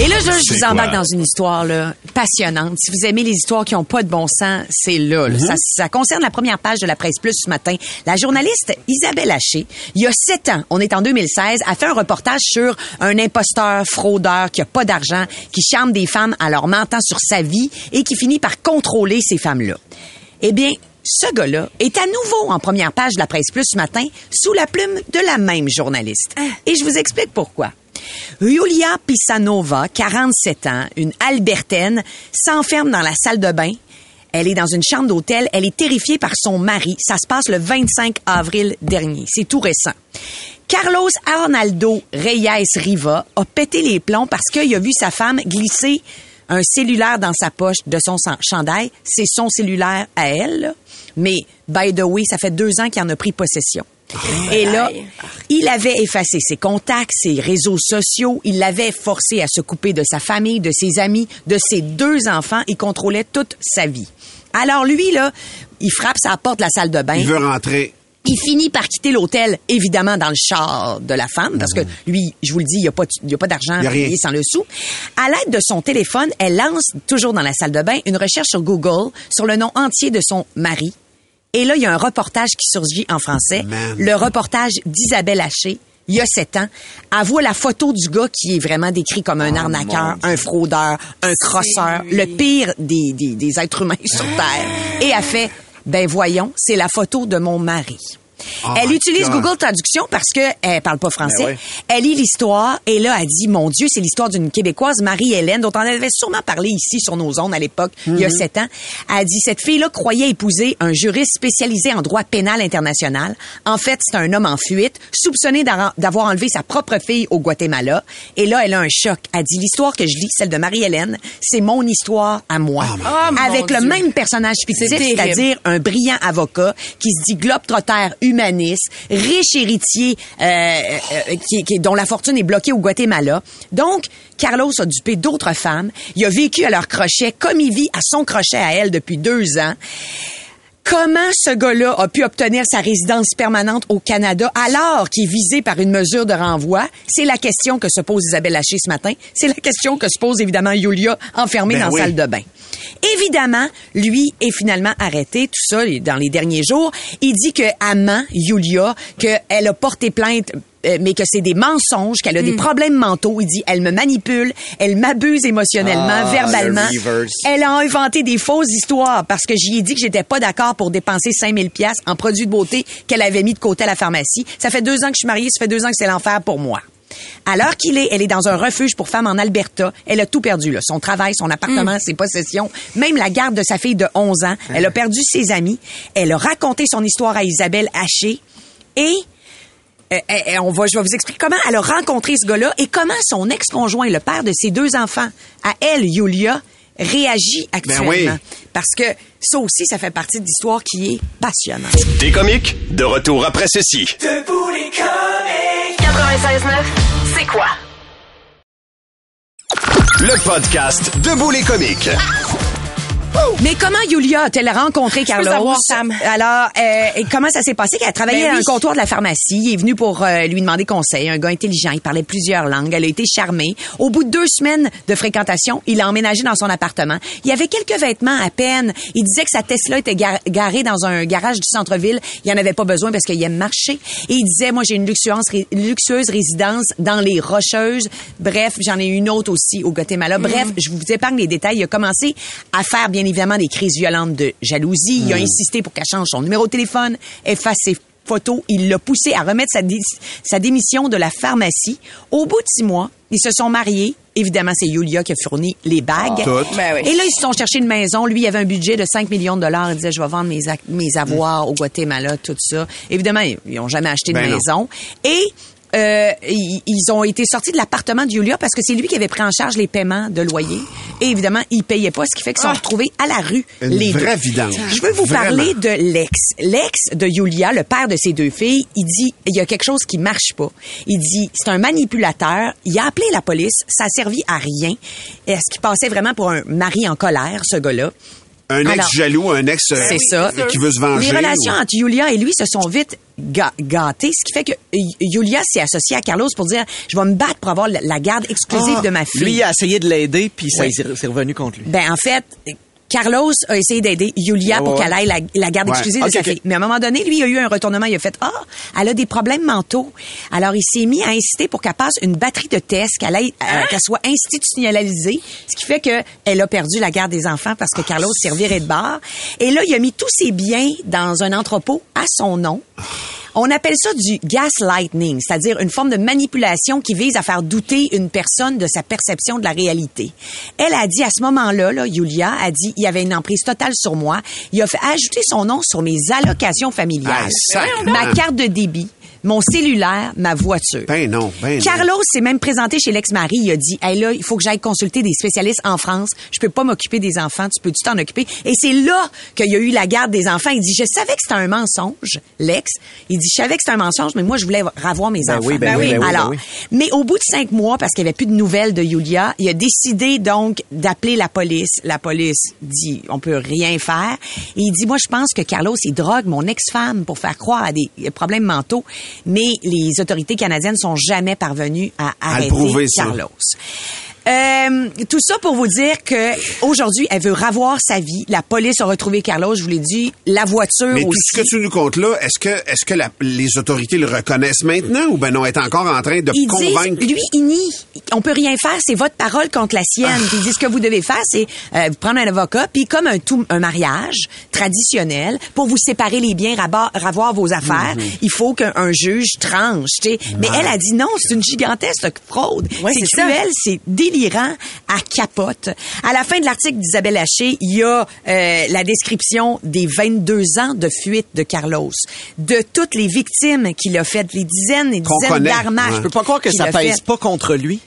Et là, je, vous embarque quoi? dans une histoire là, passionnante. Si vous aimez les histoires qui ont pas de bon sens, c'est là. là. Ça, ça concerne la première page de la presse plus ce matin. La journaliste Isabelle Haché, il y a sept ans, on est en 2016, a fait un reportage sur un imposteur fraudeur qui a pas d'argent, qui charme des femmes en leur mentant sur sa vie et qui finit par contrôler ces femmes-là. Eh bien, ce gars-là est à nouveau en première page de la presse plus ce matin sous la plume de la même journaliste. Et je vous explique pourquoi. Yulia Pisanova, 47 ans, une albertaine, s'enferme dans la salle de bain. Elle est dans une chambre d'hôtel. Elle est terrifiée par son mari. Ça se passe le 25 avril dernier. C'est tout récent. Carlos Arnaldo Reyes Riva a pété les plombs parce qu'il a vu sa femme glisser un cellulaire dans sa poche de son chandail. C'est son cellulaire à elle. Mais, by the way, ça fait deux ans qu'il en a pris possession. Et là, il avait effacé ses contacts, ses réseaux sociaux, il l'avait forcé à se couper de sa famille, de ses amis, de ses deux enfants, il contrôlait toute sa vie. Alors lui, là, il frappe sa porte de la salle de bain. Il veut rentrer. Il finit par quitter l'hôtel, évidemment, dans le char de la femme, parce que lui, je vous le dis, il n'y a pas, il y a pas d'argent Mhm. Sans le sou. À l'aide de son téléphone, elle lance, toujours dans la salle de bain, une recherche sur Google sur le nom entier de son mari. Et là, il y a un reportage qui surgit en français. Man. Le reportage d'Isabelle Haché. Il y a sept ans, elle voit la photo du gars qui est vraiment décrit comme un arnaqueur, un fraudeur, un crosseur, le pire des, des, des êtres humains sur Terre. Et elle fait, ben voyons, c'est la photo de mon mari. Oh elle utilise God. Google Traduction parce que elle parle pas français. Ben ouais. Elle lit l'histoire et là, elle dit, mon Dieu, c'est l'histoire d'une Québécoise, Marie-Hélène, dont on avait sûrement parlé ici sur nos ondes à l'époque, il y a sept ans. Elle dit, cette fille-là croyait épouser un juriste spécialisé en droit pénal international. En fait, c'est un homme en fuite, soupçonné d'avoir enlevé sa propre fille au Guatemala. Et là, elle a un choc. Elle dit, l'histoire que je lis, celle de Marie-Hélène, c'est mon histoire à moi. Oh, Avec le Dieu. même personnage fictif, c'est-à-dire un brillant avocat qui se dit globe-trotter humaniste, riche héritier euh, euh, qui, qui- dont la fortune est bloquée au Guatemala. Donc, Carlos a dupé d'autres femmes. Il a vécu à leur crochet comme il vit à son crochet à elle depuis deux ans. Comment ce gars-là a pu obtenir sa résidence permanente au Canada alors qu'il est visé par une mesure de renvoi? C'est la question que se pose Isabelle Haché ce matin. C'est la question que se pose évidemment Yulia enfermée Ben dans oui. la salle de bain. Évidemment, lui est finalement arrêté, tout ça, dans les derniers jours. Il dit que amant, Yulia, qu'elle a porté plainte euh, mais que c'est des mensonges, qu'elle a Hmm. des problèmes mentaux. Il dit, elle me manipule, elle m'abuse émotionnellement, Ah, verbalement. Elle a inventé des fausses histoires parce que j'y ai dit que j'étais pas d'accord pour dépenser 5000 pièces en produits de beauté qu'elle avait mis de côté à la pharmacie. Ça fait deux ans que je suis mariée, ça fait deux ans que c'est l'enfer pour moi. À l'heure qu'il est, elle est dans un refuge pour femmes en Alberta. Elle a tout perdu, là. Son travail, son appartement, ses possessions, même la garde de sa fille de 11 ans. Elle a perdu ses amis. Elle a raconté son histoire à Isabelle Haché. Et euh, euh, euh, on va, je vais vous expliquer comment elle a rencontré ce gars-là et comment son ex-conjoint, le père de ses deux enfants, à elle, Yulia, réagit actuellement. oui. Parce que ça aussi, ça fait partie de l'histoire qui est passionnante. Des comiques, de retour après ceci. 96.9. C'est quoi? Le podcast Debout les comiques. Mais comment Yulia a-t-elle rencontré Carlos? savoir, Sam. Alors, euh, comment ça s'est passé? Elle a travaillé Ben à un oui. comptoir de la pharmacie. Il est venu pour euh, lui demander conseil. Un gars intelligent. Il parlait plusieurs langues. Elle a été charmée. Au bout de deux semaines de fréquentation, il a emménagé dans son appartement. Il y avait quelques vêtements à peine. Il disait que sa Tesla était gar- garée dans un garage du centre-ville. Il en avait pas besoin parce qu'il aime marcher. Et il disait, moi, j'ai une luxueuse, ré- luxueuse résidence dans les Rocheuses. Bref, j'en ai une autre aussi au Guatemala. Bref, je vous épargne les détails. Il a commencé à faire, bien évidemment, des crises violentes de jalousie. Il a insisté pour qu'elle change son numéro de téléphone, efface ses photos. Il l'a poussé à remettre sa, dé- sa démission de la pharmacie. Au bout de six mois, ils se sont mariés. Évidemment, c'est Yulia qui a fourni les bagues. Toutes. Ben oui. Et là, ils se sont cherchés une maison. Lui, il avait un budget de 5 millions de dollars. Il disait, je vais vendre mes, avoirs au Guatemala, tout ça. Évidemment, ils n'ont jamais acheté de Ben non. maison. Et euh, ils, ils ont été sortis de l'appartement de Julia parce que c'est lui qui avait pris en charge les paiements de loyer. Et évidemment, il payait pas, ce qui fait qu'ils sont retrouvés à la rue, Une les vraie deux. vidange. Je veux vous Vraiment. parler de l'ex. L'ex de Julia, le père de ses deux filles, il dit, il y a quelque chose qui marche pas. Il dit, c'est un manipulateur. Il a appelé la police. Ça a servi à rien. Est-ce qu'il passait vraiment pour un mari en colère, ce gars-là? Un ex Alors, jaloux, un ex euh, C'est ça. qui veut se venger. Les relations ou- entre Julia et lui se sont vite ga- gâtées, ce qui fait que Julia s'est associée à Carlos pour dire je vais me battre pour avoir la, garde exclusive Ah, de ma fille. Lui, il a essayé de l'aider, puis ça Oui. c'est revenu contre lui. Ben en fait, Carlos a essayé d'aider Julia pour qu'elle aille la, la garde Ouais. exclusive de sa fille. Mais à un moment donné, lui, il a eu un retournement. Il a fait, ah, elle a des problèmes mentaux. Alors, il s'est mis à inciter pour qu'elle passe une batterie de tests, qu'elle aille, euh, qu'elle soit institutionnalisée, ce qui fait qu'elle a perdu la garde des enfants parce que Carlos s'est reviré de bord. Et là, il a mis tous ses biens dans un entrepôt à son nom. On appelle ça du gaslighting, c'est-à-dire une forme de manipulation qui vise à faire douter une personne de sa perception de la réalité. Elle a dit à ce moment-là, là, Julia a dit, il y avait une emprise totale sur moi. Il a fait ajouter son nom sur mes allocations familiales, Ah, ma carte de débit, mon cellulaire, ma voiture. Ben non, ben non. Carlos s'est même présenté chez l'ex-mari. Il a dit, hey là, il faut que j'aille consulter des spécialistes en France. Je peux pas m'occuper des enfants. Tu peux-tu t'en occuper? Et c'est là qu'il y a eu la garde des enfants. Il dit, je savais que c'était un mensonge, l'ex. Il dit, je savais que c'était un mensonge, mais moi, je voulais revoir mes Ben enfants. oui, ben oui, ben oui, Alors, ben oui. mais au bout de cinq mois, parce qu'il n'y avait plus de nouvelles de Yulia, il a décidé donc d'appeler la police. La police dit, on peut rien faire. Et il dit, moi, je pense que Carlos, il drogue mon ex-femme pour faire croire à des problèmes mentaux. Mais les autorités canadiennes sont jamais parvenues à arrêter ça. Euh, tout ça pour vous dire que aujourd'hui, elle veut ravoir sa vie. La police a retrouvé Carlos, je vous l'ai dit. La voiture Mais tout aussi. ce que tu nous comptes là, est-ce que, est-ce que la- les autorités le reconnaissent maintenant ou ben non, est encore en train de Ils convaincre? disent, lui, il nie. On peut rien faire, c'est votre parole contre la sienne. Ah. Puis ils disent ce que vous devez faire, c'est euh, vous prendre un avocat, puis comme un tout un mariage traditionnel, pour vous séparer les biens, ravoir vos affaires, Mhm. il faut qu'un juge tranche. tu sais. Mais elle a dit non, c'est une gigantesque fraude. Ouais, c'est cruel, c'est délirant, à capote. À la fin de l'article d'Isabelle Haché, il y a euh, la description des 22 ans de fuite de Carlos, de toutes les victimes qu'il a faites, les dizaines et dizaines d'armages. Ouais. Je peux pas croire que ça pèse pas contre lui.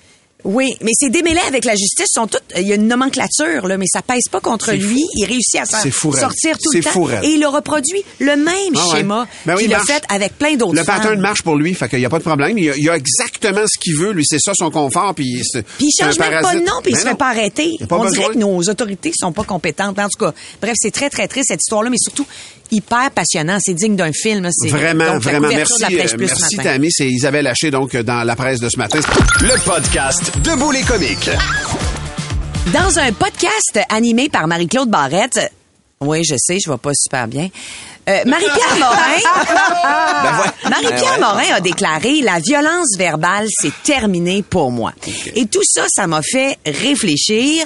Oui, mais c'est démêlé avec la justice. Sont toutes, il y a une nomenclature, là, mais ça pèse pas contre lui. fou. Il réussit à sortir tout le temps. Et il a reproduit le même Ah ouais. schéma Ben oui, qu'il il a fait avec plein d'autres Le pattern femmes. marche pour lui, fait qu'il y a pas de problème. Il a, il y a exactement ce qu'il veut, lui, c'est ça son confort, puis Puis il change même pas de nom, puis il Ben se fait pas arrêter. Pas On besoin. dirait que nos autorités sont pas compétentes. En tout cas, bref, c'est très, très triste cette histoire-là, mais surtout hyper passionnant. C'est digne d'un film. Vraiment, donc, vraiment. Merci, euh, merci. Tammy. C'est Isabelle Haché, donc, dans la presse de ce matin. Le podcast Debout les comiques. Dans un podcast animé par Marie-Claude Barrette, oui, je sais, je vais pas super bien. Euh, Marie-Pierre Morin, Marie-Pierre Morin a déclaré la violence verbale c'est terminé pour moi. Et tout ça, ça m'a fait réfléchir.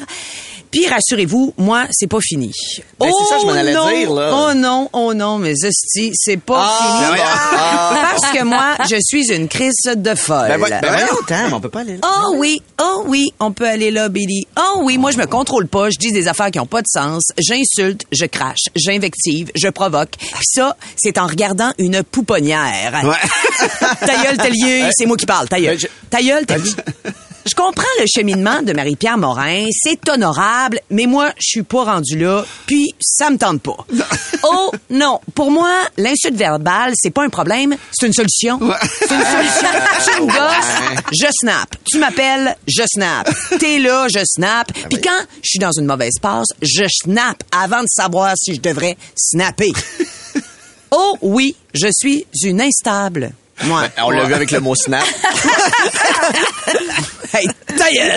Puis rassurez-vous, moi, c'est pas fini. Ben, c'est ça, je m'en allais non, dire, là. Oh non, oh non, mais c'est pas Ah, fini. ben oui. Parce que moi, je suis une crise de folle. Ben, ben, ben, Tam, on peut pas aller là. Oh oui, oh oui, on peut aller là, Billy. Oh oui, moi je me contrôle pas, je dis des affaires qui ont pas de sens, j'insulte, je crache, j'invective, je provoque. Puis ça, c'est en regardant une pouponnière. Ouais. Ta gueule, Tellier, c'est moi qui parle, ta gueule. Ben, Ta gueule. Je comprends le cheminement de Marie-Pierre Morin, c'est honorable, mais moi, je suis pas rendu là, puis ça me tente pas. Oh non, pour moi, l'insulte verbale, c'est pas un problème, c'est une solution. C'est une solution. Tu me gosses, je snap. Tu m'appelles, je snap. T'es là, je snap. Puis quand je suis dans une mauvaise passe, je snap avant de savoir si je devrais snapper. Oh oui, je suis une instable. Moi. On l'a vu avec le mot snap. Hey, ta gueule!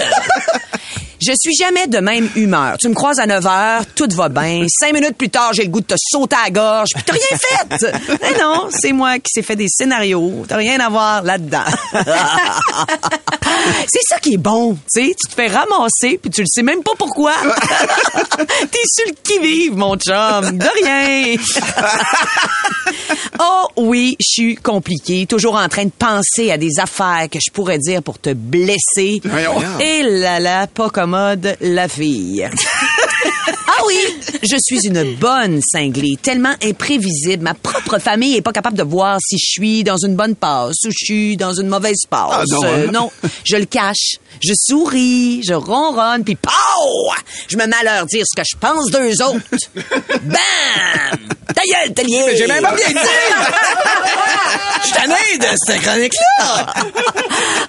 Je suis jamais de même humeur. Tu me croises à 9 heures, tout va bien. Cinq minutes plus tard, j'ai le goût de te sauter à la gorge, puis t'as rien fait! Mais non, c'est moi qui s'ai fait des scénarios. T'as rien à voir là-dedans. c'est ça qui est bon, tu sais. Tu te fais ramasser, puis tu le sais même pas pourquoi. T'es sur le qui-vive, mon chum. De rien. Oh oui, je suis compliqué, toujours en train de penser à des affaires que je pourrais dire pour te blesser. Voyons. Et là là, pas commode, la fille. Ah oui, je suis une bonne cinglée, tellement imprévisible. Ma propre famille est pas capable de voir si je suis dans une bonne passe ou je suis dans une mauvaise passe. Ah, non, Euh, hein? non, je le cache. Je souris, je ronronne, puis pow! Je me mets à leur dire ce que je pense d'eux autres. Bam! Ta gueule! J'ai même pas bien dit! Je suis tanné de cette chronique-là!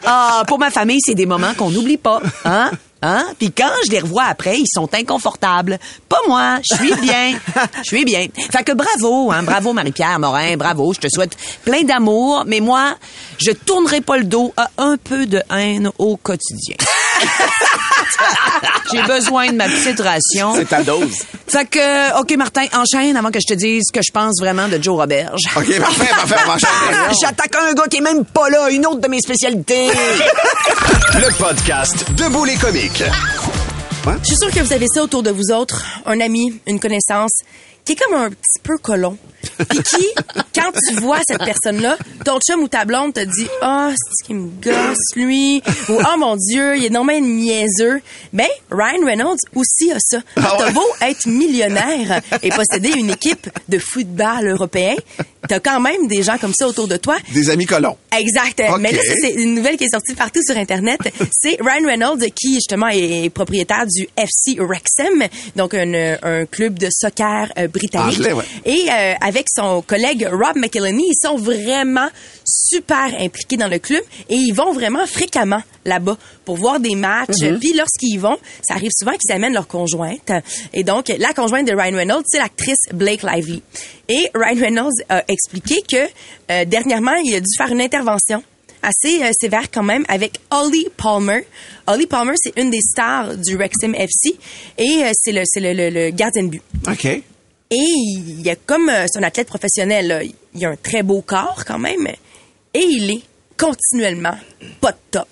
Ah, pour ma famille, c'est des moments qu'on n'oublie pas. Hein? Hein? Puis quand je les revois après, ils sont inconfortables. Pas moi, je suis bien. Je suis bien. Fait que bravo, hein? Bravo Marie-Pierre Morin, bravo. Je te souhaite plein d'amour, mais moi, je tournerai pas le dos à un peu de haine au quotidien. J'ai besoin de ma petite ration. C'est ta dose. Fait que, OK, Martin, enchaîne avant que je te dise ce que je pense vraiment de Joe Roberge. OK, parfait, parfait. on va enchaîner. Ah, J'attaque un gars qui est même pas là, une autre de mes spécialités. Le podcast Debout les comiques. Je suis sûre que vous avez ça autour de vous autres, un ami, une connaissance, qui est comme un petit peu colon. Puis qui, quand tu vois cette personne-là, ton chum ou ta blonde te dit « Ah, c'est ce qui me gosse, lui. » ou « Oh mon Dieu, il est normalement niaiseux. » Ben, Ryan Reynolds aussi a ça. Ah T'as beau être millionnaire et posséder une équipe de football européen, t'as quand même des gens comme ça autour de toi Des amis colons. Exact. Mais là, c'est une nouvelle qui est sortie partout sur Internet. C'est Ryan Reynolds qui, justement, est propriétaire du FC Wrexham, donc un, un club de soccer euh, britannique. Anglais, ouais. Et euh, avec son collègue Rob McElhenney, ils sont vraiment super impliqués dans le club et ils vont vraiment fréquemment là-bas pour voir des matchs. Mm-hmm. Puis lorsqu'ils y vont, ça arrive souvent qu'ils amènent leur conjointe. Et donc, la conjointe de Ryan Reynolds, c'est l'actrice Blake Lively. Et Ryan Reynolds a expliqué que euh, dernièrement, il a dû faire une intervention assez euh, sévère quand même avec Holly Palmer. Holly Palmer, c'est une des stars du Wrexham FC et euh, c'est le, c'est le, le- le gardien de but. OK. Et il y a comme euh, c'est un athlète professionnel, là, il a un très beau corps quand même, et il est continuellement pas de top,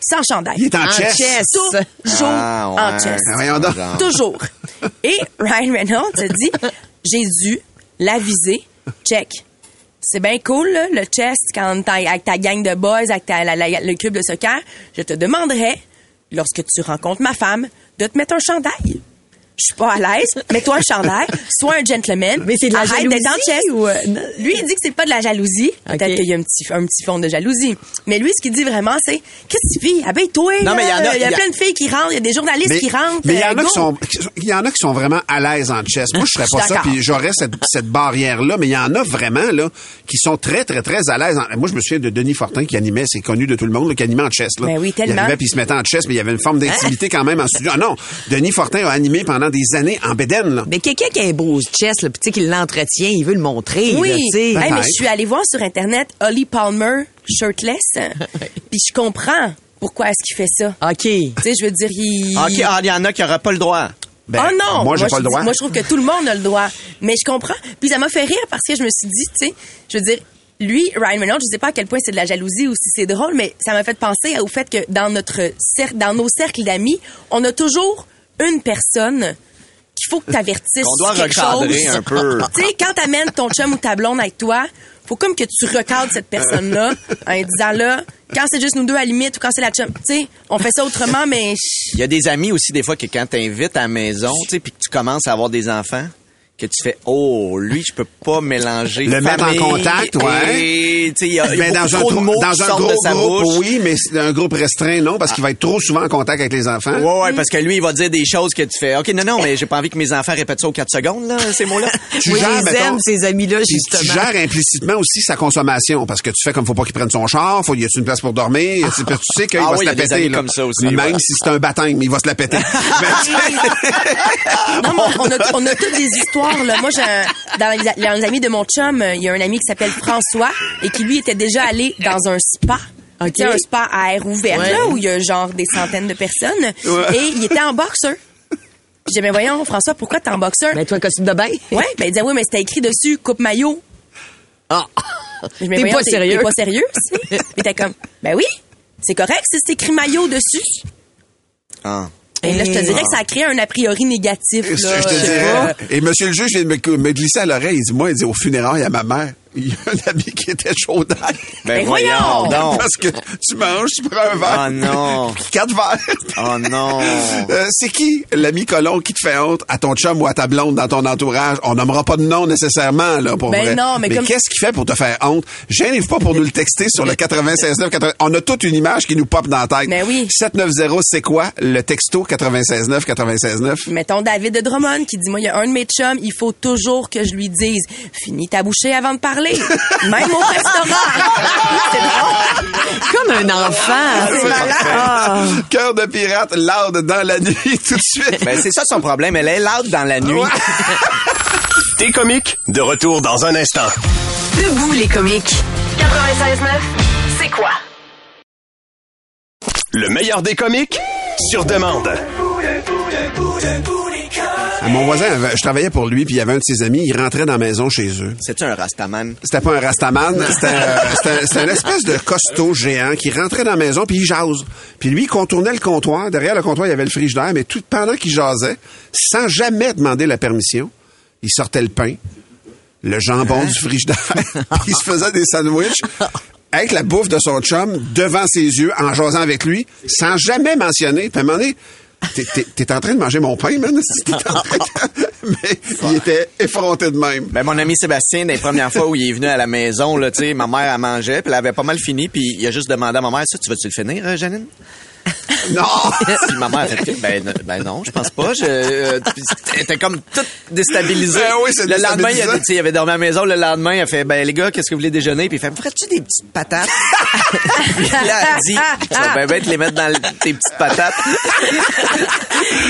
sans chandail. Il est en, En chess. chess. Toujours Ah, ouais. en chess. Ah. Toujours. Et Ryan Reynolds a dit, j'ai dû l'aviser. Check. C'est bien cool, là, le chess, quand t'es avec ta gang de boys, avec ta- la- la- le club de soccer. Je te demanderais, lorsque tu rencontres ma femme, de te mettre un chandail. Je suis pas à l'aise. Mets-toi un chandail. Sois un gentleman. Mais c'est de la Arrête d'être en jalousie ou, euh? Lui, il dit que c'est pas de la jalousie. Peut-être qu'il y a un petit, un petit fond de jalousie. Mais lui, ce qu'il dit vraiment, c'est, qu'est-ce que tu fais? Habille-toi. Non, mais il y en a- Il y a il y a- plein de filles qui rentrent. Il y a des journalistes Mais qui rentrent. mais il y en Euh, a go. qui sont, il y en a qui sont vraiment à l'aise en chess. Moi, je serais pas ça, puis j'aurais cette, cette barrière-là. Mais il y en a vraiment là qui sont très, très, très à l'aise. en- Moi, je me souviens de Denis Fortin qui animait, c'est connu de tout le monde, là, qui animait en chess. Là. Ben oui, tellement. Il arrivait puis il se mettait en chess, mais il y avait une forme d'intimité quand même en studio. Ah non, Denis Fortin a animé pendant des années en Bédène. Là. Mais quelqu'un qui a un beau chest, là, pis qui l'entretient, il veut le montrer. Oui. là, tu sais. Hey, mais je suis allée voir sur Internet Holly Palmer shirtless. Puis je comprends pourquoi est-ce qu'il fait ça. OK. Tu sais, je veux dire, il... OK, ah, il y en a qui n'auraient pas le droit. Ben, oh non! Moi, j'ai pas je le droit. dis- Moi, je trouve que tout le monde a le droit. Mais je comprends. Puis ça m'a fait rire parce que je me suis dit, tu sais, je veux dire, lui, Ryan Reynolds, je sais pas à quel point c'est de la jalousie ou si c'est drôle, mais ça m'a fait penser au fait que dans notre cercle, dans nos cercles d'amis, on a toujours une personne qu'il faut que t'avertisses Qu'on doit quelque recadrer chose. un peu. Tu sais, quand t'amènes ton chum ou ta blonde avec toi, faut comme que tu recadres cette personne-là en lui disant là, quand c'est juste nous deux à la limite ou quand c'est la chum, tu sais, on fait ça autrement, mais Il y a des amis aussi, des fois, que quand t'invites à la maison, tu sais, puis que tu commences à avoir des enfants, que tu fais, oh, lui, je peux pas mélanger Le mettre en contact, ouais. et, tu sais, il y a, il y a dans un, trop de gros- mots dans un gros de sa groupe, bouche. oui, mais c'est un groupe restreint, non, parce qu'il va être trop souvent en contact avec les enfants. Ouais, ouais, parce que lui, il va dire des choses que tu fais. OK, non, non, mais j'ai pas envie que mes enfants répètent ça aux 4 secondes, là, ces mots-là. Tu Moi, gères, mettons, aime, ces amis-là, Puis justement. tu gères implicitement aussi sa consommation parce que tu fais comme faut pas qu'il prenne son char, faut y a une place pour dormir, tu tu sais qu'il Ah va oui, se la péter amis là. comme ça aussi, Même ouais. si c'est un baptême, il va se la péter. Mais tu sais, Non, mais on a, on a toutes des histoires. Là. Moi, dans, les, dans les amis de mon chum, il y a un ami qui s'appelle François et qui, lui, était déjà allé dans un spa. OK. Tu sais, un spa à air ouvert, Ouais. là, où il y a genre des centaines de personnes. Ouais. Et il était en boxeur. J'ai dit, mais voyons, François, pourquoi t'es en boxeur? Mais toi, un costume de bain? Ouais, ben il disait, oui, mais c'était écrit dessus, coupe maillot. Ah. Mais T'es pas sérieux? T'es pas sérieux? Il était comme, ben oui, c'est correct si c'est écrit maillot dessus. Ah. Et là, je te dirais que ça a créé un a priori négatif. je Là. te Je sais dirais, pas. et monsieur le juge vient de me, me glisser à l'oreille, il dit moi il dit au funérailles à ma mère, il y a un ami qui était chaud d'ail. Ben voyons. Parce que tu manges, tu prends un verre. Oh non. quatre verres. Oh non. Euh, c'est qui l'ami colon qui te fait honte à ton chum ou à ta blonde dans ton entourage? On nommera pas de nom nécessairement, là, pour Ben vrai. non, mais comme- qu'est-ce qu'il fait pour te faire honte? Gênez-vous pas pour nous le texter sur le 96.9. 80. On a toute une image qui nous pop dans la tête. Ben oui. 790, c'est quoi? Le texto 96.9, 96.9. Mettons David de Drummond qui dit, moi, il y a un de mes chums, il faut toujours que je lui dise, finis ta bouchée avant de parler. Même au restaurant. Comme un enfant. Malade. Ah. Cœur de pirate, loud dans la nuit, tout de suite. Ben c'est ça son problème. Elle est loud dans la nuit. T'es comique, de retour dans un instant. Debout les comiques. 96.9, c'est quoi? Le meilleur des comiques, sur demande. Ah, Mon voisin, je travaillais pour lui, puis il y avait un de ses amis, il rentrait dans la maison chez eux. C'est-tu un rastaman? C'était pas un rastaman, c'était euh, c'était- c'était une espèce de costaud géant qui rentrait dans la maison puis il jase. Puis lui, il contournait le comptoir. Derrière le comptoir, il y avait le frigidaire, mais tout pendant qu'il jasait, sans jamais demander la permission, il sortait le pain, le jambon du frigidaire, puis il se faisait des sandwichs avec la bouffe de son chum devant ses yeux, en jasant avec lui, sans jamais mentionner. Puis à un moment donné, T'es- en train de manger mon pain, man? T'es en train de- Mais il était effronté de même. Ben, mon ami Sébastien, des premières fois où il est venu à la maison, là, ma mère, elle mangeait, puis elle avait pas mal fini, puis il a juste demandé à ma mère, ça, tu vas-tu le finir, euh, Janine? Non! Puis ma mère a fait, ben, ben non, je pense pas. Je, euh, était comme toute déstabilisée. Ben oui, Le lendemain, il, a, tu sais, il avait dormi à la maison. Le lendemain, il a fait, ben les gars, qu'est-ce que vous voulez déjeuner? Puis il fait, ferais-tu des petites patates? Puis là, elle dit, ça va bien bête les mettre dans le- tes petites patates.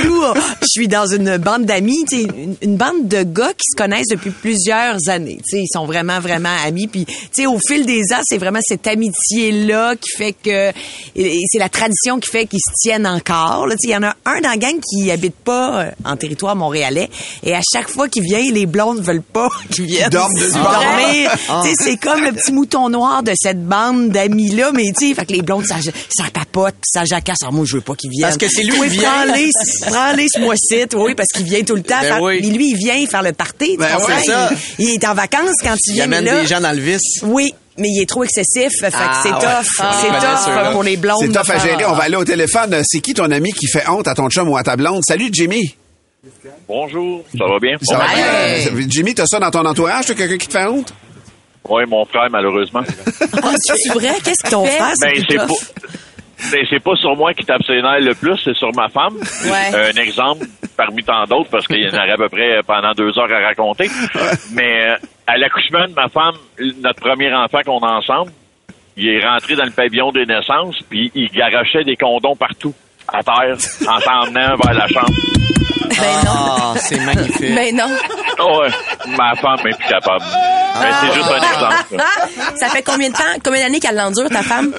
Nous, je suis dans une bande d'amis, tu une, une bande de gars qui se connaissent depuis plusieurs années. Tu sais, ils sont vraiment, vraiment amis. Puis, tu sais, au fil des ans, c'est vraiment cette amitié-là qui fait que... C'est la tradition qui fait qu'ils se tiennent encore. là. Tu sais, Il y en a un dans la gang qui habite pas euh, en territoire montréalais. Et à chaque fois qu'il vient, les blondes veulent pas qu'il vienne dormir. Tu sais, c'est comme le petit mouton noir de cette bande d'amis-là. Mais tu sais, fait que les blondes, ça, ça papote, puis ça jacasse. Ah, moi, je veux pas qu'il vienne. Parce que c'est lui qui vient. prends-les, prends-les ce mois-ci, oui, parce qu'il vient tout le temps. Ben oui. Mais lui, il vient faire le party. tu Ben oui, c'est ça. Il, il est en vacances quand il Il vient, mais amène là... des gens dans le vice. Oui, mais il est trop excessif. Fait que Ah, c'est ouais. tough. Ah, c'est tough pour les blondes. C'est tough à gérer. On va aller au téléphone. C'est qui ton ami qui fait honte à ton chum ou à ta blonde? Salut, Jimmy. Bonjour, ça va bien? Ça va bien? Jimmy, t'as ça dans ton entourage? T'as quelqu'un qui te fait honte? Oui, mon frère, malheureusement. Ah, c'est vrai? Qu'est-ce que Ton fais? frère, c'est Ben, c'est pas, ben, c'est pas sur moi qui tape ses nerfs le plus, c'est sur ma femme. Ouais. Euh, un exemple parmi tant d'autres, parce qu'il y en aurait à peu près pendant deux heures à raconter. Mais euh, à l'accouchement de ma femme, notre premier enfant qu'on a ensemble, il est rentré dans le pavillon des naissances, puis il garochait des condoms partout, à terre, en s'emmenant vers la chambre. Ben non. Ah, c'est magnifique. Ben non. Oh, ouais, ma femme est plus capable. Mais c'est juste un exemple. là. Ça fait combien de temps, combien d'années qu'elle l'endure, ta femme?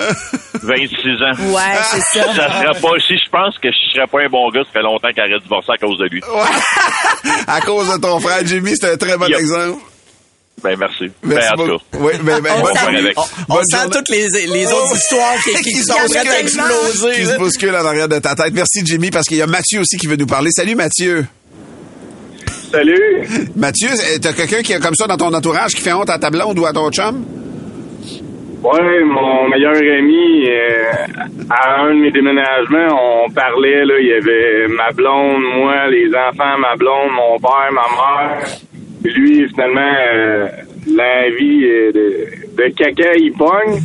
26 ans. Ouais, c'est ça. Ça serait pas, si je pense que je serais pas un bon gars, ça fait longtemps qu'elle aurait divorcé à cause de lui. À cause de ton frère, Jimmy, c'est un très bon Yep. exemple. Ben, merci. Merci ben, en tout cas. Oui, ben, ben, On salue. journée. avec. On, on sent toutes les, les autres histoires qui, qui, Qui sont prêtes à exploser. Qui se bousculent en arrière de ta tête. Merci, Jimmy, parce qu'il y a Mathieu aussi qui veut nous parler. Salut, Mathieu. Salut. Mathieu, euh, t'as quelqu'un qui est comme ça dans ton entourage qui fait honte à ta blonde ou à ton chum? Ouais, mon meilleur ami, euh, à un de mes déménagements, on parlait, là, il y avait ma blonde, moi, les enfants, ma blonde, mon père, ma mère. Lui, finalement, euh, l'envie euh, de, de caca, il pogne.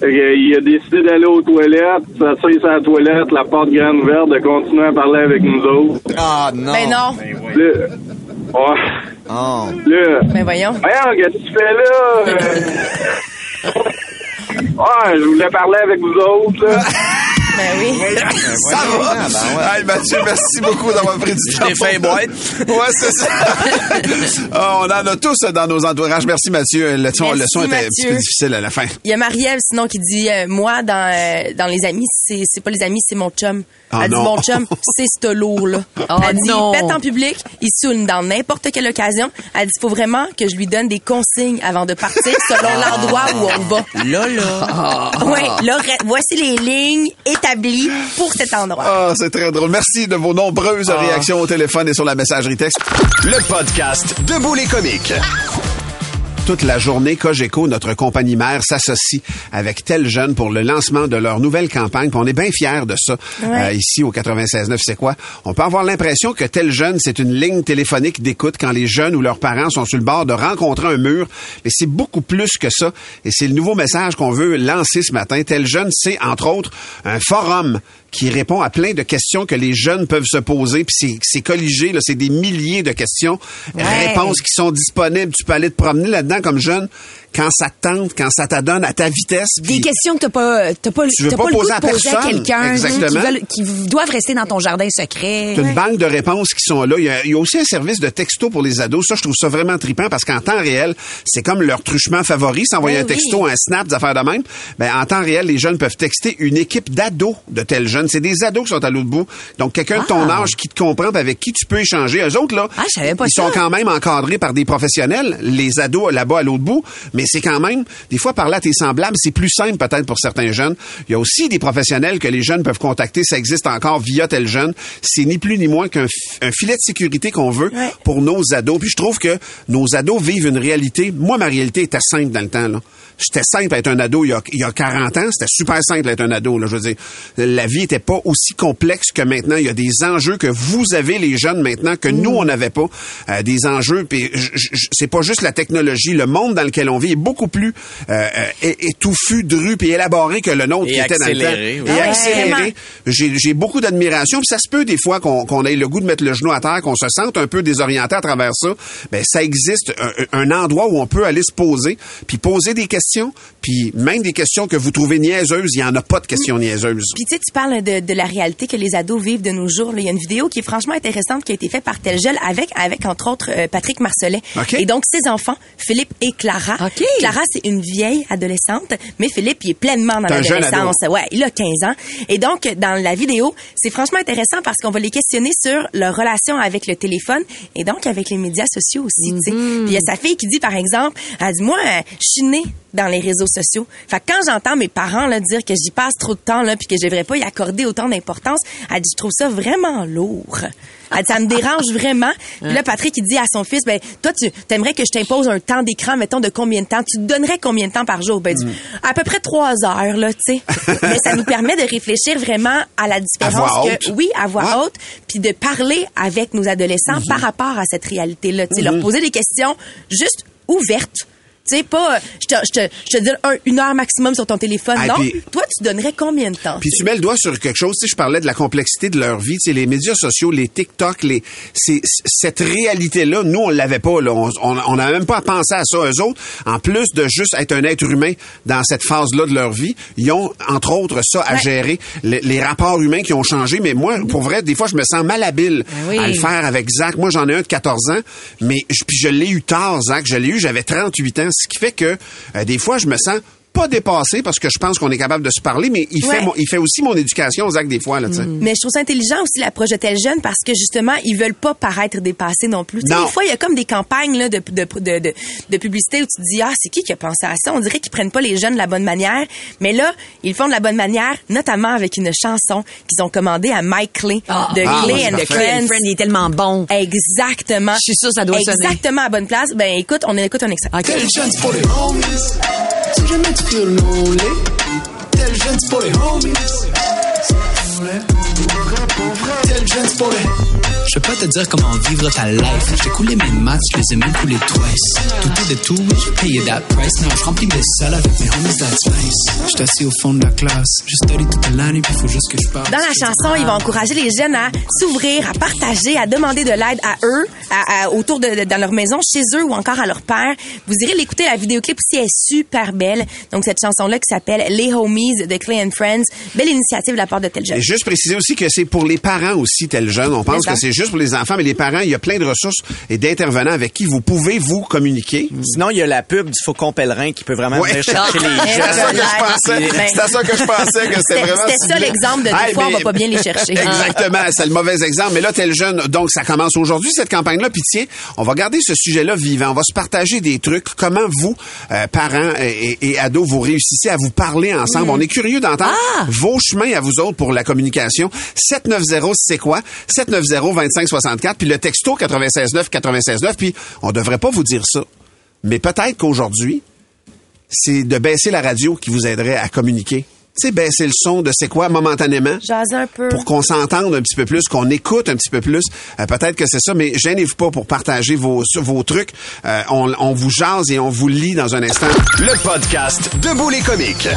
Fait que, il a décidé d'aller aux toilettes, s'asseoir sur la toilette, la porte grande ouverte, de continuer à parler avec nous autres. Ah, non. Ben non. Là, ouais, Oh. là, Ben voyons. Voyons, qu'est-ce que tu fais là? Euh, Ouais, je voulais parler avec vous autres, là. Ben oui. Ça va? Ah, ben ouais. Hey, Mathieu, merci beaucoup d'avoir pris du Je temps. t'ai fait boîte. Ouais, c'est ça. Ah, on en a tous dans nos entourages. Merci, Mathieu. Le son, Merci, le son était un petit peu difficile à la fin. Il y a Marie-Ève, sinon, qui dit, euh, moi, dans, euh, dans les amis, c'est, c'est pas les amis, c'est mon chum. Ah Elle dit, mon chum, c'est ce lourd-là. Oh elle dit, non. il pète en public, il saoule dans n'importe quelle occasion. Elle dit, faut vraiment que je lui donne des consignes avant de partir selon l'endroit où on va. Là, là. Ouais, là, re- voici les lignes pour cet endroit. Ah, c'est très drôle. Merci de vos nombreuses réactions au téléphone et sur la messagerie texte. Le podcast Debout les comiques. Toute la journée, Cogeco, notre compagnie mère, s'associe avec tel jeune pour le lancement de leur nouvelle campagne. Puis on est bien fiers de ça euh, ici au 96.9. C'est quoi? On peut avoir l'impression que tel jeune, c'est une ligne téléphonique d'écoute quand les jeunes ou leurs parents sont sur le bord de rencontrer un mur. Mais c'est beaucoup plus que ça. Et c'est le nouveau message qu'on veut lancer ce matin. Tel jeune, c'est entre autres un forum qui répond à plein de questions que les jeunes peuvent se poser. Puis c'est- colligé, là, c'est des milliers de questions, réponses qui sont disponibles. Tu peux aller te promener là-dedans comme jeune quand ça te tente, quand ça t'adonne à ta vitesse. Des questions que t'as pas, t'as pas, Tu veux pas pas le goût de à poser à personne. quelqu'un qui, qui doivent rester dans ton jardin secret. T'as une banque de réponses qui sont là. Il y, a, il y a aussi un service de texto pour les ados. Ça, je trouve ça vraiment trippant parce qu'en temps réel, c'est comme leur truchement favori, s'envoyer Ben un texto, un snap, des affaires de même. Ben, en temps réel, les jeunes peuvent texter une équipe d'ados de tels jeunes. C'est des ados qui sont à l'autre bout. Donc, quelqu'un de ton âge qui te comprend, avec qui tu peux échanger. Eux autres, là, Ah, je savais pas ils ça. sont quand même encadrés par des professionnels, les ados là-bas à l'autre bout. Mais c'est quand même, des fois, parler à tes semblables, c'est plus simple peut-être pour certains jeunes. Il y a aussi des professionnels que les jeunes peuvent contacter. Ça existe encore via tel jeune. C'est ni plus ni moins qu'un fi- un filet de sécurité qu'on veut Ouais. pour nos ados. Puis je trouve que nos ados vivent une réalité. Moi, ma réalité était simple dans le temps, là. J'étais simple à être un ado il y a, il y a 40 ans. C'était super simple à être un ado, là. Je veux dire, la vie était pas aussi complexe que maintenant. Il y a des enjeux que vous avez, les jeunes, maintenant, que nous, on n'avait pas. Euh, des enjeux, puis c'est pas juste la technologie. Le monde dans lequel on vit est beaucoup plus euh, euh, étouffu, dru, puis élaboré que le nôtre Et qui était dans le temps. oui. Et Ah ouais, accéléré. J'ai j'ai beaucoup d'admiration. Puis ça se peut des fois qu'on qu'on ait le goût de mettre le genou à terre, qu'on se sente un peu désorienté à travers ça. Ben ça existe un, un endroit où on peut aller se poser, puis poser des questions, puis même des questions que vous trouvez niaiseuses, il y en a pas de questions niaiseuses. Puis tu sais, tu parles de, de la réalité que les ados vivent de nos jours. Il y a une vidéo qui est franchement intéressante qui a été faite par Tel Gel avec, avec entre autres euh, Patrick Marcelet. OK. Et donc ses enfants, Philippe et Clara. Clara, c'est une vieille adolescente, mais Philippe, il est pleinement dans l'adolescence. Ouais, il a 15 ans. Et donc, dans la vidéo, c'est franchement intéressant parce qu'on va les questionner sur leur relation avec le téléphone et donc avec les médias sociaux aussi, tu sais. Puis il y a sa fille qui dit, par exemple, elle dit, moi, euh, je suis née dans les réseaux sociaux. Fait que quand j'entends mes parents là, dire que j'y passe trop de temps là, puis que je devrais pas y accorder autant d'importance, elle dit, je trouve ça vraiment lourd. Elle dit, ça me dérange vraiment. Puis là, Patrick, il dit à son fils, ben, toi, tu aimerais que je t'impose un temps d'écran, mettons, de combien de temps? Tu te donnerais combien de temps par jour? Ben, dit, à peu près trois heures, là, tu sais. Mais ça nous permet de réfléchir vraiment à la différence que, oui, à voix haute, puis de parler avec nos adolescents par rapport à cette réalité-là. Tu sais, leur poser des questions juste ouvertes. Tu sais, pas, euh, je te, je te, je te donne un- une heure maximum sur ton téléphone. Ah, non, toi, tu donnerais combien de temps? Puis tu mets le doigt sur quelque chose. Sais, je parlais de la complexité de leur vie. Tu les médias sociaux, les TikTok, les, c'est, cette réalité-là, nous, on l'avait pas. Là. On on- on n'avait même pas à penser à ça. Eux autres, en plus de juste être un être humain dans cette phase-là de leur vie, ils ont, entre autres, ça à Ouais. gérer. Les, les rapports humains qui ont changé. Mais moi, pour vrai, des fois, je me sens malhabile oui. à le faire avec Zach. Moi, j'en ai un de 14 ans, mais je- puis je l'ai eu tard, Zach. Je l'ai eu, j'avais 38 ans. Ce qui fait que euh, des fois, je me sens pas dépassé parce que je pense qu'on est capable de se parler, mais il Ouais. fait mon- il fait aussi mon éducation, Zach, des fois, là, tu sais. Mais je trouve ça intelligent aussi l'approche de tel jeune parce que justement, ils veulent pas paraître dépassés non plus. Tu sais, Non. des fois, il y a comme des campagnes là, de, de, de, de, de publicité où tu te dis, ah, c'est qui qui a pensé à ça? On dirait qu'ils prennent pas les jeunes de la bonne manière. Mais là, ils le font de la bonne manière, notamment avec une chanson qu'ils ont commandée à Mike Clay de Ah, Clay and the. Friend, il est tellement bon. Exactement. Je suis sûre ça doit sonner. Exactement à bonne place. Ben, écoute, on écoute un extrait. OK. So jamais tu feel lonely. Je peux pas te dire comment vivre ta life. J'ai coulé mes maths, je les ai même coulés twice. Tout est de tout, j'ai payé that price. Now je remplis mes salles avec mes homies, that's nice. J'étais assis au fond de la classe. Je study toute l'année, puis faut juste que je parle. Dans la chanson, ils vont encourager les jeunes à s'ouvrir, à partager, à demander de l'aide à eux, à, à- autour de, de- dans leur maison, chez eux ou encore à leur père. Vous irez l'écouter, la vidéoclip aussi est super belle. Donc cette chanson-là qui s'appelle Les Homies de Clay and Friends. Belle initiative de la part de tel jeune. Et juste préciser aussi que c'est pour les parents aussi, tel jeune. On pense C'est que c'est juste pour les enfants, mais les parents, il y a plein de ressources et d'intervenants avec qui vous pouvez vous communiquer. Sinon, il y a la pub du Faucon Pèlerin qui peut vraiment Ouais. venir chercher les Ah. C'est à ça que je pensais. C'est à ça que je pensais que c'était c'était- vraiment. c'était ça l'exemple de des Hey, fois, on mais- va pas bien les chercher. Exactement, c'est le mauvais exemple. Mais là, tel jeune, donc ça commence aujourd'hui cette campagne-là. Puis tiens, on va garder ce sujet-là vivant. On va se partager des trucs. Comment vous, euh, parents et, et- ados, vous réussissez à vous parler ensemble? On est curieux d'entendre Ah! vos chemins à vous autres pour la communication. 790, c'est quoi? 790 2564 puis le texto 969 969 puis on devrait pas vous dire ça. Mais peut-être qu'aujourd'hui, c'est de baisser la radio qui vous aiderait à communiquer. Tu sais, baisser le son de c'est quoi momentanément? Jaser un peu. pour qu'on s'entende un petit peu plus, qu'on écoute un petit peu plus. Euh, Peut-être que c'est ça, mais gênez-vous pas pour partager vos, vos trucs. Euh, on, on vous jase et on vous lit dans un instant. Le podcast Debout les comiques.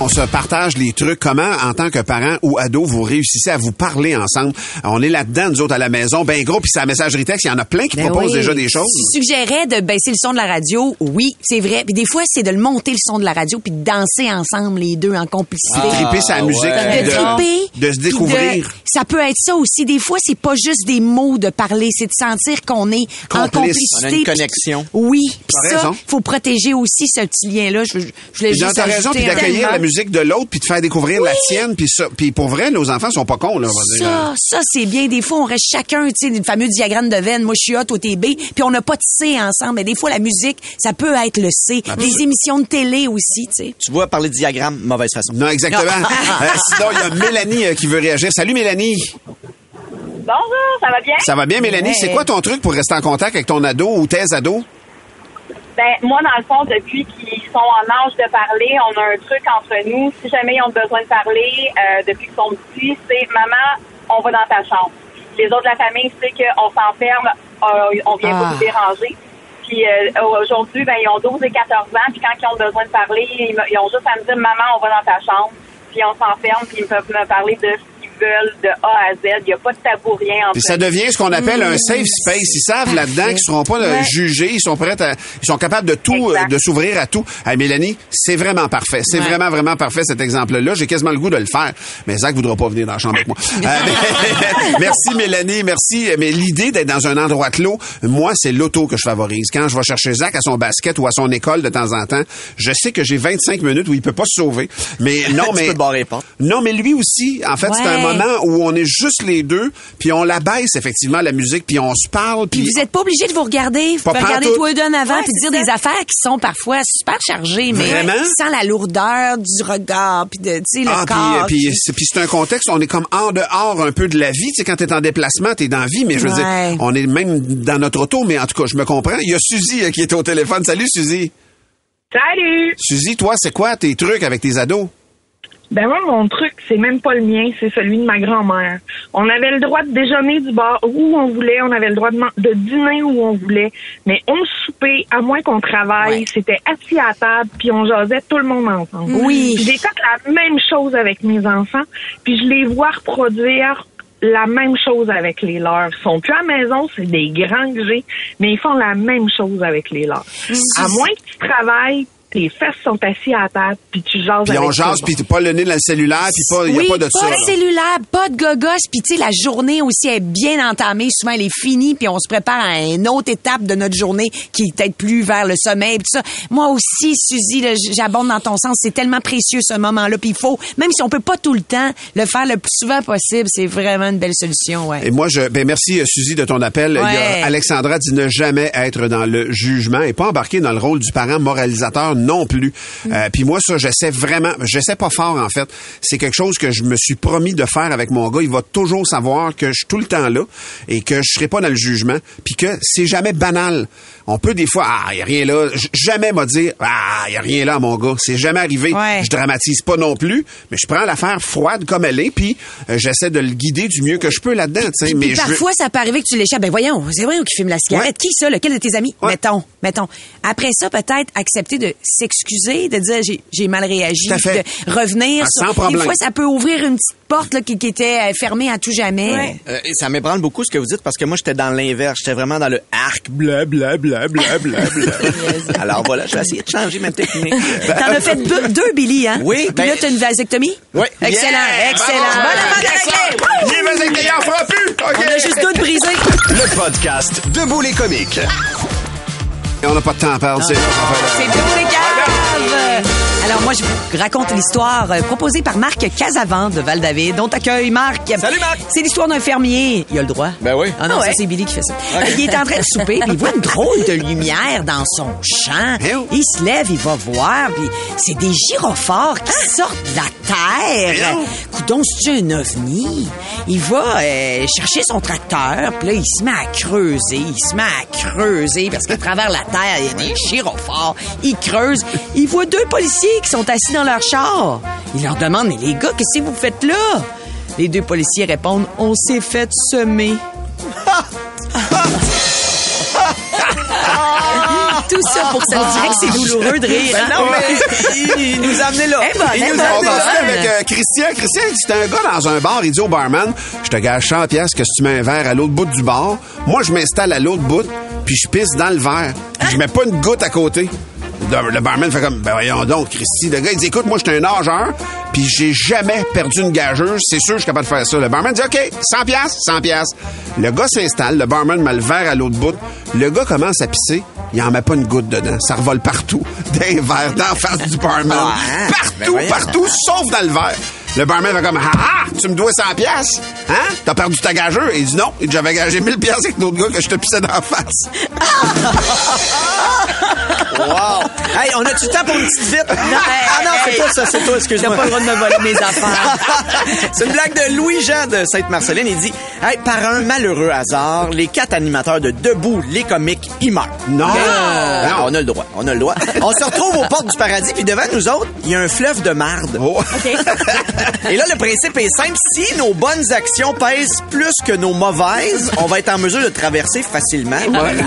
On se partage les trucs. Comment, en tant que parent ou ado, vous réussissez à vous parler ensemble? On est là-dedans, nous autres, à la maison. Ben gros, puis c'est la messagerie texte. Il y en a plein qui Ben proposent oui. déjà des choses. Tu suggérais de baisser le son de la radio? Oui, c'est vrai. Puis des fois, c'est de le monter le son de la radio puis de danser ensemble les deux en complicité. De triper sa musique, de puis triper, de, de se découvrir. de- ça peut être ça aussi. Des fois, c'est pas juste des mots de parler, c'est de sentir qu'on est en complicité. On a une connexion. Oui, puis ça, raison. faut protéger aussi ce petit lien-là. Je, je, je voulais juste musique de l'autre, puis de faire découvrir la tienne, puis ça. Puis pour vrai, nos enfants sont pas cons, là, on va dire. Ça, ça c'est bien. Des fois, on reste chacun, tu sais, d'une fameux diagramme de veine. Moi, je suis A, toi, t'es B. Puis on n'a pas de C ensemble. Mais des fois, la musique, ça peut être le C. Les émissions de télé aussi, tu sais. Tu vois, parler de diagramme, mauvaise façon. Non, exactement. Euh, sinon, il y a Mélanie euh, qui veut réagir. Salut, Mélanie. Bonjour, ça va bien? Ça va bien, Mélanie? Ouais. C'est quoi ton truc pour rester en contact avec ton ado ou tes ados? Ben, moi, dans le fond, depuis sont en âge de parler, on a un truc entre nous. Si jamais ils ont besoin de parler, euh, depuis qu'ils sont petits, c'est maman, on va dans ta chambre. Les autres de la famille, c'est qu'on s'enferme, euh, on vient pas Ah. nous déranger. Puis euh, aujourd'hui, ben, ils ont 12 et 14 ans, puis quand ils ont besoin de parler, ils, ils ont juste à me dire, maman, on va dans ta chambre. Puis on s'enferme, puis ils peuvent me parler de veulent, de A à Z. Il n'y a pas de tabou, rien entre Puis ça devient ce qu'on appelle un safe space. Ils savent là-dedans qu'ils seront pas euh, Ouais. jugés, ils sont prêts à, ils sont capables de tout, Exact. euh, de s'ouvrir à tout. Hey, Mélanie, c'est vraiment parfait. C'est Ouais. vraiment, vraiment parfait cet exemple-là. J'ai quasiment le goût de le faire. Mais Zach voudra pas venir dans la chambre avec moi. Euh, mais- merci Mélanie, merci. Mais l'idée d'être dans un endroit clos, moi, c'est l'auto que je favorise. Quand je vais chercher Zach à son basket ou à son école de temps en temps, je sais que j'ai 25 minutes où il peut pas se sauver. Mais non, Tu mais peux barrer non, mais lui aussi, en fait, c'est un. Moment où on est juste les deux, puis on la baisse effectivement la musique, puis on se parle, puis Puis vous êtes pas obligé de vous regarder. Vous pouvez regarder toi en avant Ouais, puis dire ça. des affaires qui sont parfois super chargées, mais Vraiment? sans la lourdeur du regard puis de, tu sais, le ah, puis, corps. puis c'est puis c'est un contexte, on est comme en dehors un peu de la vie. Tu sais, quand t'es en déplacement, t'es dans la vie, mais je veux Ouais. dire, on est même dans notre auto, mais en tout cas, je me comprends. Il y a Suzy euh, qui est au téléphone. Salut, Suzy. Salut! Suzy, toi, c'est quoi tes trucs avec tes ados? Ben moi, mon truc, c'est même pas le mien, c'est celui de ma grand-mère. On avait le droit de déjeuner du bar où on voulait, on avait le droit de, dîner où on voulait, mais on soupait, à moins qu'on travaille, c'était assis à table, puis on jasait tout le monde ensemble. Oui. J'ai fait la même chose avec mes enfants, puis je les vois reproduire la même chose avec les leurs. Ils sont plus à la maison, c'est des grands que j'ai, mais ils font la même chose avec les leurs. À moins que tu travailles, tes fesses sont assis à table, puis tu jases Puis on jase, puis t'es pas le nez dans le cellulaire, puis pas, il y a pas de ça. de là. cellulaire, pas de gogos, puis tu sais la journée aussi est bien entamée, souvent elle est finie, puis on se prépare à une autre étape de notre journée qui est peut-être plus vers le sommeil, puis tout ça. Moi aussi, Suzy, j'abonde dans ton sens, c'est tellement précieux ce moment-là, puis il faut, même si on peut pas tout le temps le faire le plus souvent possible, c'est vraiment une belle solution, ouais. Et moi, je, ben merci euh, Suzy de ton appel. Il y Ouais. a Alexandra dit ne jamais être dans le jugement et pas embarquer dans le rôle du parent moralisateur non plus. Euh, Puis moi, ça, j'essaie vraiment, j'essaie pas fort en fait. C'est quelque chose que je me suis promis de faire avec mon gars. Il va toujours savoir que je suis tout le temps là et que je serai pas dans le jugement. Puis que c'est jamais banal. On peut des fois, ah, y a rien là. Jamais m'a dit, ah, y a rien là, mon gars. C'est jamais arrivé. Ouais. Je dramatise pas non plus, mais je prends l'affaire froide comme elle est, puis euh, j'essaie de le guider du mieux que je peux là-dedans. tu sais. Mais Puis je veux- parfois, ça peut arriver que tu l'échappes. Ben voyons, c'est voyons qui fume la cigarette. Ouais. Qui ça? Lequel de tes amis? Ouais. Mettons, mettons. Après ça, peut-être accepter de s'excuser, de dire j'ai, j'ai mal réagi, Tout à fait. de revenir. Ah, sur- sans problème. Des fois, ça peut ouvrir une petite porte là, qui, qui était euh, fermée à tout jamais. Euh, et ça m'ébranle beaucoup ce que vous dites parce que moi j'étais dans l'inverse, j'étais vraiment dans le arc bla bla bla bla bla bla. Alors voilà, je vais essayer de changer ma technique. T'en as fait deux, deux, Billy, hein? Oui, Puis ben- là, t'as une vasectomie? Oui. Excellent, Yeah! excellent. Bonne! Il est vasectomie, il en fera plus! OK. On a juste deux de brisés. Le podcast Debout les comiques. Et on n'a pas de temps à perdre, c'est C'est beau, les! Alors moi, je vous raconte l'histoire euh, proposée par Marc Casavant de Val-David. On t'accueille, Marc. Salut, Marc. C'est l'histoire d'un fermier. Il a le droit. Ben oui. Ah non, Ah ça c'est Billy qui fait ça. Il est en train de souper, puis il voit une drôle de lumière dans son champ. Il se lève, il va voir, puis c'est des gyrophores qui sortent de la terre. Coudon, c'est un ovni? Il va euh, chercher son tracteur, puis là il se met à creuser, il se met à creuser parce qu'à travers la terre, il y a des gyrophores. Il creuse, il voit deux policiers qui sont assis dans leur char. Il leur demande "Mais les gars, qu'est-ce que vous faites là? Les deux policiers répondent "On s'est fait semer." Tout ça pour ça. On dirait que c'est douloureux de rire. Ben hein? non, mais il nous a amené là. Eh ben, il eh nous ben, a là. continue avec euh, Christian. Christian, c'était un gars dans un bar. Il dit au barman, je te gage 100 pièces que si tu mets un verre à l'autre bout du bar, moi, je m'installe à l'autre bout, puis je pisse dans le verre. Puis je mets pas une goutte à côté. Le, barman fait comme, ben voyons donc, Christy. Le gars, il dit, écoute, moi, je suis un nageur, puis j'ai jamais perdu une gageuse. C'est sûr, je suis capable de faire ça. Le barman dit, OK, 100 pièces, 100 pièces. Le gars s'installe, le barman met le verre à l'autre bout. Le gars commence à pisser. Il en met pas une goutte dedans. Ça revole partout. D'un verre, d'en face du barman. Ah, hein? Ben Partout, partout, sauf dans le verre. Le barman va comme, ah, ah, tu me dois 100 pièces, hein? T'as perdu ta gageure? Il dit non, il dit, j'avais gagé 1000 pièces avec l'autre gars que je te pissais dans la face. Wow. Hey, on a du temps pour une petite vite? ah non, c'est toi ça, c'est toi, T'as excuse-moi. pas le droit de me voler mes affaires. c'est une blague de Louis-Jean de Sainte-Marceline. Il dit hey, Par un malheureux hasard, les quatre animateurs de Debout, les comiques, ils meurent. Non. Non. On a le droit. On a le droit. on se retrouve aux portes du paradis, puis devant nous autres, il y a un fleuve de marde. Oh. Et là, le principe est simple. Si nos bonnes actions pèsent plus que nos mauvaises, on va être en mesure de traverser facilement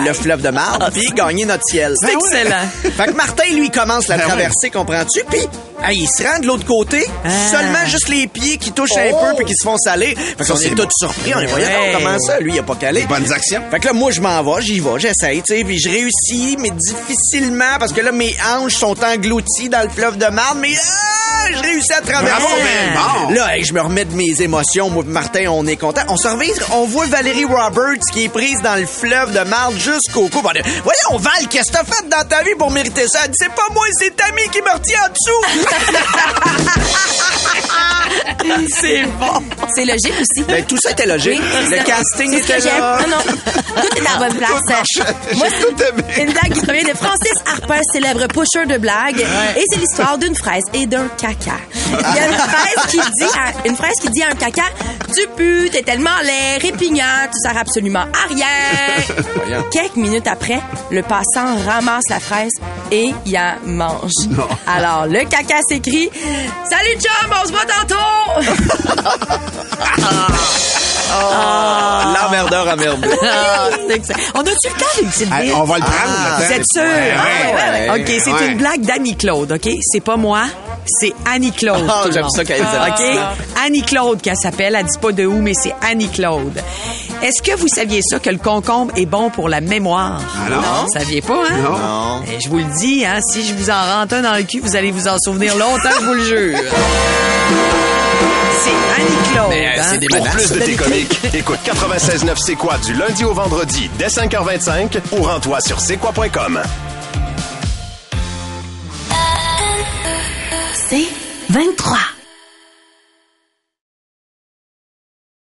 le fleuve de marde puis gagner notre ciel. C'est excellent. Fait que Martin, lui, commence la Ben traversée, comprends-tu? Puis, hey, il se rend de l'autre côté, seulement juste les pieds qui touchent un peu puis qui se font saler. Fait qu'on est c'est tous bon. surpris. On est Ouais. donc comment ça? Lui, il a pas calé. Bonnes actions. Fait que là, moi, je m'en vais, j'y vais, j'essaye, tu sais, puis je réussis, mais difficilement, parce que là, mes hanches sont englouties dans le fleuve de marde, mais ah, je réussis à traverser. Bravo, Ben. Bon. Là, hey, je me remets de mes émotions. Moi, Martin, on est content. On se revise, on voit Valérie Roberts qui est prise dans le fleuve de marde jusqu'au cou. On dit, Voyons, Val, qu'est-ce que t'as fait dans ta vie pour mériter ça? C'est pas moi, c'est Tammy qui me retient en dessous. C'est bon. C'est logique aussi. Ben, tout ça était logique. Oui, le casting c'est ce que était là. Non, non. Tout est à la bonne place. Moi, J'ai tout aimé. c'est une blague qui provient de Francis Harper, célèbre pusher de blagues. Et c'est l'histoire d'une fraise et d'un caca. Il y a une fraise qui dit à, une qui dit à un caca, tu pues, t'es tellement laid, répignant, tu sers absolument à rien. Quelques minutes après, le passant ramasse la fraise et y en mange. Alors, le caca s'écrit, salut chum, on se voit tantôt! L'emmerdeur emmerdé. Ah, c'est excellent. on a-tu le temps d'une petite bite? on va le prendre, Ah. Vous êtes sûr? Ouais, ouais, ouais, OK, c'est une blague d'Annie-Claude, OK? C'est pas moi, c'est Annie-Claude. Ah, le j'aime ça qu'elle dit. OK? Annie-Claude qu'elle s'appelle. Elle dit pas de où, mais c'est Annie-Claude. Est-ce que vous saviez ça, que le concombre est bon pour la mémoire? Ah non. Vous saviez pas, hein? Non. Non. Eh, je vous le dis, hein, si je vous en rentre un dans le cul, vous allez vous en souvenir longtemps, je vous le jure. C'est Annie-Claude. Mais, euh, hein? c'est des Pour plus de tes comiques, écoute 96.9 C'est quoi du lundi au vendredi dès 5h25 ou rends-toi sur c'est quoi.com. C'est 23.